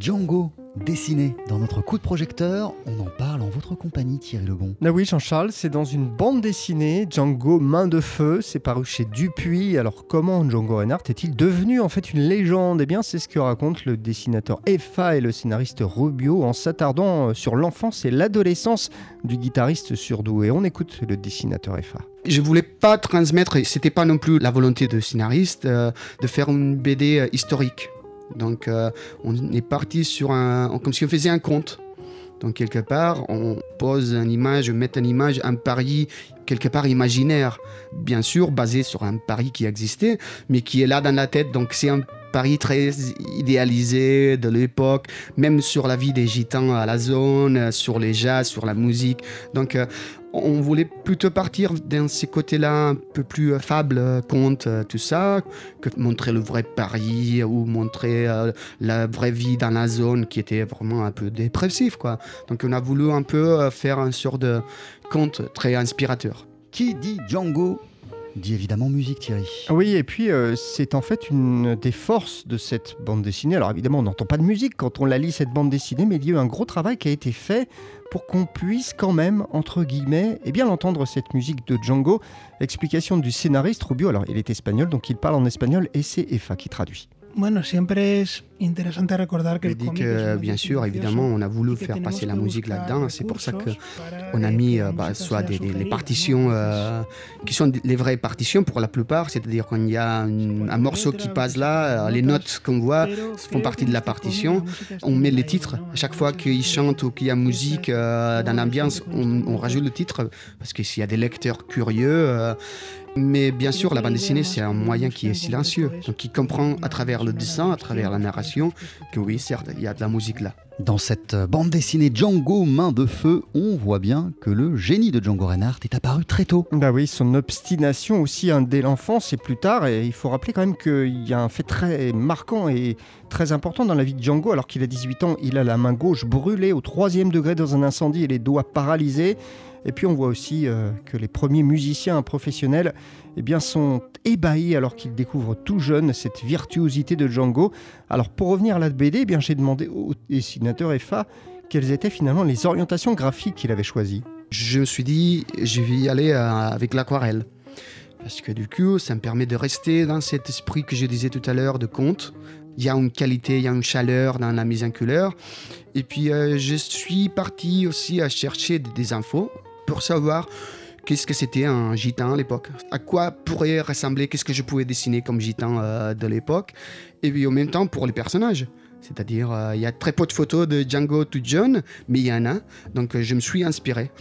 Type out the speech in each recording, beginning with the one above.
Django dessiné dans notre coup de projecteur. On en parle en votre compagnie, Thierry Lebon. Ah oui, Jean-Charles, c'est dans une bande dessinée, Django Main de Feu. C'est paru chez Dupuis. Alors, comment Django Reinhardt est-il devenu en fait une légende? Eh bien, c'est ce que raconte le dessinateur Effa et le scénariste Rubio en s'attardant sur l'enfance et l'adolescence du guitariste surdoué. On écoute le dessinateur Effa. Je voulais pas transmettre, et c'était pas non plus la volonté de scénariste, euh, de faire une BD euh, historique. Donc euh, on est parti sur un, comme si on faisait un conte. Donc quelque part, on pose une image, on met une image, un pari quelque part imaginaire, bien sûr basé sur un pari qui existait, mais qui est là dans la tête. Donc c'est un pari très idéalisé de l'époque, même sur la vie des gitans à la zone, sur les jazz, sur la musique. Donc on voulait plutôt partir dans ces côtés-là un peu plus euh, fable, euh, conte, euh, tout ça, que montrer le vrai Paris ou montrer la vraie vie dans la zone qui était vraiment un peu dépressif, quoi. Donc on a voulu un peu faire un sort de conte très inspirateur. Qui dit Django dit évidemment musique Thierry. Oui, et puis c'est en fait une des forces de cette bande dessinée. Alors évidemment, on n'entend pas de musique quand on la lit cette bande dessinée, mais il y a eu un gros travail qui a été fait pour qu'on puisse quand même, entre guillemets, eh bien l'entendre cette musique de Django. Explication du scénariste Rubio, alors il est espagnol, donc il parle en espagnol et c'est Efa qui traduit. Bueno, siempre es recordar que bien sûr, évidemment, on a voulu faire passer la musique là-dedans. C'est pour ça que on a mis euh, bah, soit des, les partitions euh, qui sont les vraies partitions pour la plupart, c'est-à-dire quand il y a un morceau qui passe là, euh, les notes qu'on voit font partie de la partition. On met les titres à chaque fois qu'il chante ou qu'il y a musique dans l'ambiance, on, on, rajoute le titre parce que s'il y a des lecteurs curieux mais bien sûr, la bande dessinée, c'est un moyen qui est silencieux, donc qui comprend à travers le dessin, à travers la narration, que oui, certes, il y a de la musique là. Dans cette bande dessinée Django Main de Feu, on voit bien que le génie de Django Reinhardt est apparu très tôt. Bah oui, son obstination aussi hein, dès l'enfance et plus tard. Et il faut rappeler quand même qu'il y a un fait très marquant et très important dans la vie de Django. Alors qu'il a 18 ans, il a la main gauche brûlée au troisième degré dans un incendie et les doigts paralysés. Et puis on voit aussi euh, que les premiers musiciens professionnels eh bien, sont ébahis alors qu'ils découvrent tout jeune cette virtuosité de Django. Alors pour revenir à la BD, eh bien, j'ai demandé au dessinateur FA quelles étaient finalement les orientations graphiques qu'il avait choisies. Je me suis dit, je vais y aller euh, avec l'aquarelle. Parce que du coup, ça me permet de rester dans cet esprit que je disais tout à l'heure de conte. Il y a une qualité, il y a une chaleur dans la mise en couleur. Et puis, euh, je suis parti aussi à chercher des infos pour savoir qu'est-ce que c'était un gitan à l'époque, à quoi pourrait ressembler, qu'est-ce que je pouvais dessiner comme gitan euh, de l'époque, et puis en même temps pour les personnages. C'est-à-dire, euh, il y a très peu de photos de Django tout jeune, mais il y en a, donc euh, je me suis inspiré.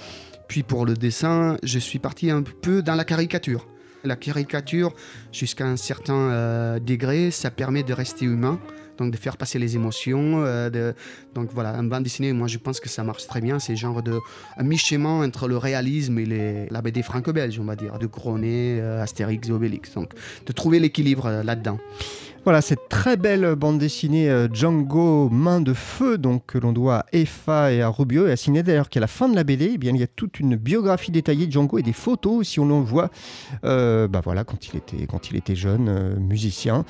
Puis pour le dessin, je suis parti un peu dans la caricature. La caricature, jusqu'à un certain degré, ça permet de rester humain donc de faire passer les émotions. Euh, donc voilà, un bande dessinée, moi je pense que ça marche très bien. C'est genre de un mi-chemin entre le réalisme et les, la BD franco-belge, on va dire, de Cronet, euh, Astérix et Obélix. Donc de trouver l'équilibre euh, là-dedans. Voilà, cette très belle bande dessinée euh, Django Main de Feu, donc que l'on doit à Effa et à Rubio, et à signer d'ailleurs qu'à la fin de la BD, eh bien, il y a toute une biographie détaillée de Django et des photos, si on le voit, euh, bah voilà, quand il était, quand il était jeune, euh, musicien.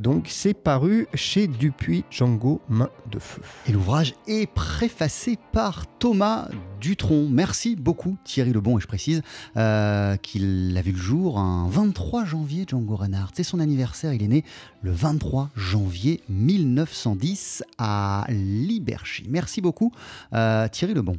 donc c'est paru chez Dupuis, Django Main de Feu. Et l'ouvrage est préfacé par Thomas Merci beaucoup Thierry Lebon, et je précise qu'il a vu le jour un 23 janvier, Django Reinhardt. C'est son anniversaire, il est né le 23 janvier 1910 à Liberchy. Merci beaucoup euh, Thierry Lebon.